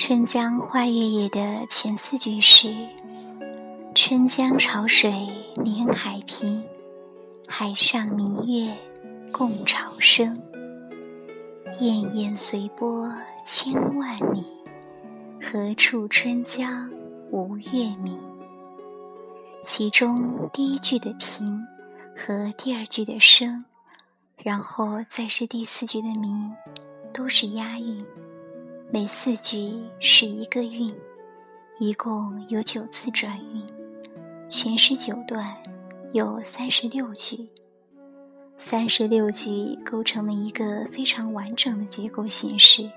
春江花月夜的前四句是：春江潮水连海平，海上明月共潮生。滟滟随波千万里，何处春江无月明？其中第一句的平和第二句的生，然后再是第四句的明，都是押韵。每四句是一个韵，一共有九次转韵，全诗九段，有三十六句。三十六句构成了一个非常完整的结构形式。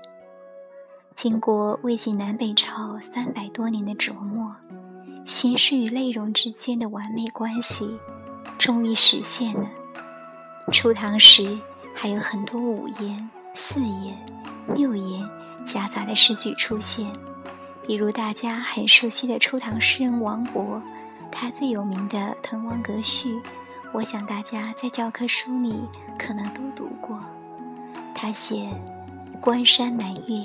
经过魏晋南北朝三百多年的琢磨，形式与内容之间的完美关系终于实现了。初唐时还有很多五言、四言、六言。夹杂的诗句出现，比如大家很熟悉的初唐诗人王勃，他最有名的《滕王阁序》，我想大家在教科书里可能都读过。他写：“关山难越，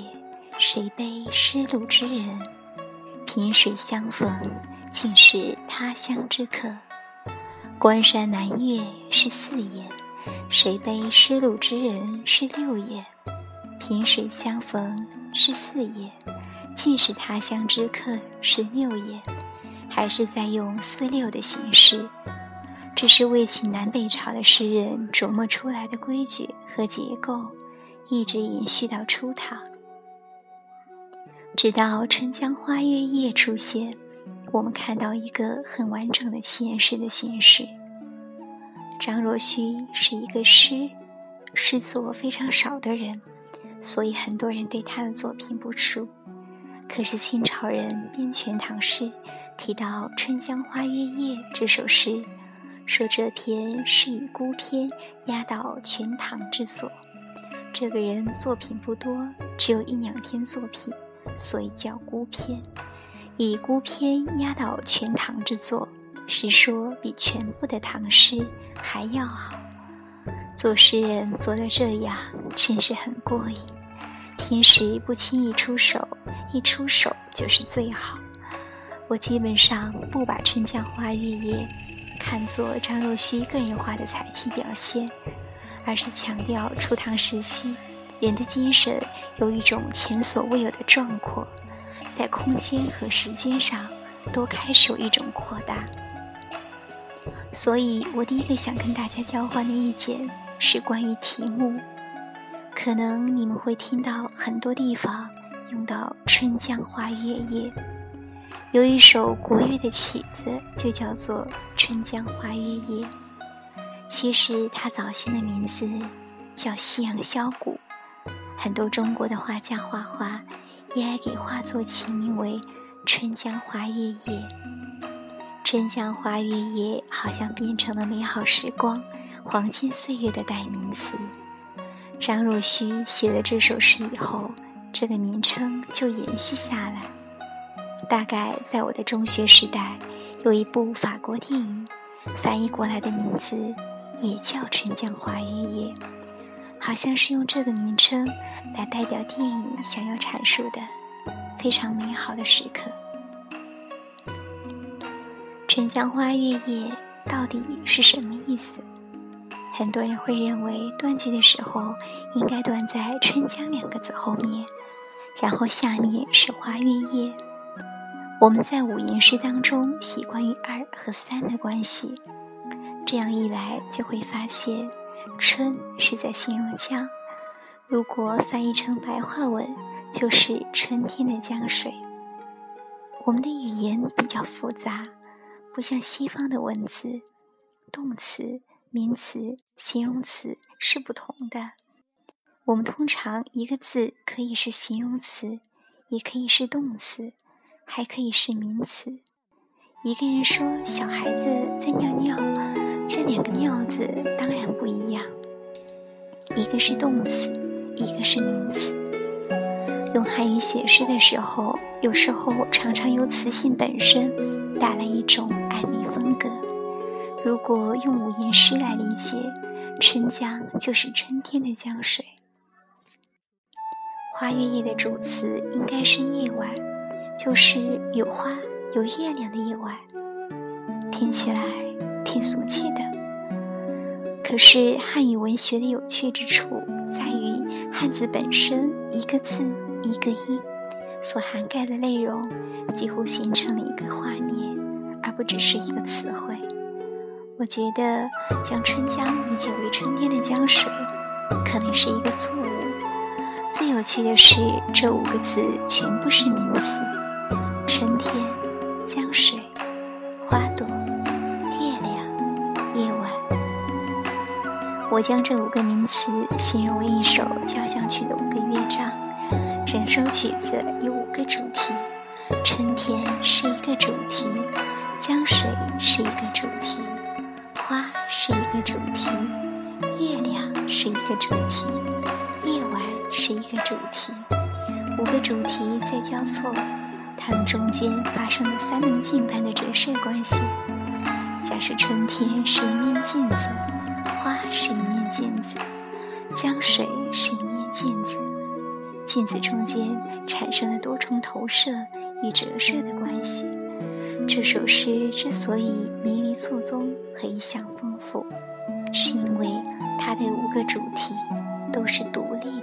谁悲失路之人？萍水相逢，竟是他乡之客。”关山难越是四言，谁悲失路之人是六言。萍水相逢是四言，既是他乡之客是六言，还是在用四六的形式？这是魏晋南北朝的诗人琢磨出来的规矩和结构，一直延续到初唐。直到《春江花月夜》出现，我们看到一个很完整的七言诗的形式。张若虚是一个诗诗作非常少的人。所以很多人对他的作品不熟。可是清朝人编全唐诗，提到《春江花月夜》这首诗，说这篇是以孤篇压倒全唐之作。这个人作品不多，只有一两篇作品，所以叫孤篇。以孤篇压倒全唐之作，是说比全部的唐诗还要好。做诗人做到这样，真是很过瘾。平时不轻易出手，一出手就是最好。我基本上不把《春江花月夜》看作张若虚个人化的才气表现，而是强调初唐时期人的精神有一种前所未有的壮阔，在空间和时间上都开始有一种扩大。所以我第一个想跟大家交换的意见。是关于题目，可能你们会听到很多地方用到《春江花月夜》，有一首国乐的曲子就叫做《春江花月夜》。其实它早先的名字叫《夕阳箫鼓》，很多中国的画家画画也爱给画作起名为《春江花月夜》。春江花月夜好像变成了美好时光。黄金岁月的代名词。张若虚写了这首诗以后，这个名称就延续下来。大概在我的中学时代，有一部法国电影，翻译过来的名字也叫《春江花月夜》，好像是用这个名称来代表电影想要阐述的非常美好的时刻。《春江花月夜》到底是什么意思？很多人会认为断句的时候应该断在“春江”两个字后面，然后下面是“花月夜”。我们在五言诗当中习惯于二和三的关系，这样一来就会发现“春”是在形容江。如果翻译成白话文，就是春天的江水。我们的语言比较复杂，不像西方的文字，动词。名词、形容词是不同的。我们通常一个字可以是形容词，也可以是动词，还可以是名词。一个人说小孩子在尿尿，这两个“尿”字当然不一样，一个是动词，一个是名词。用汉语写诗的时候，有时候常常由词性本身带来一种暗例风格。如果用五言诗来理解，春江就是春天的江水。花月夜的主词应该是夜晚，就是有花有月亮的夜晚。听起来挺俗气的，可是汉语文学的有趣之处在于汉字本身一个字一个音所涵盖的内容，几乎形成了一个画面，而不只是一个词汇。我觉得将春江理解为春天的江水，可能是一个错误。最有趣的是，这五个字全部是名词：春天、江水、花朵、月亮、夜晚。我将这五个名词形容为一首交响曲的五个乐章。整首曲子有五个主题：春天是一个主题，江水是一个主题。花是一个主题，月亮是一个主题，夜晚是一个主题，五个主题在交错，它们中间发生了三棱镜般的折射关系。假设春天是一面镜子，花是一面镜子，江水是一面镜子，镜子中间产生了多重投射与折射的关系。这首诗之所以迷离错综和意象丰富，是因为它的五个主题都是独立。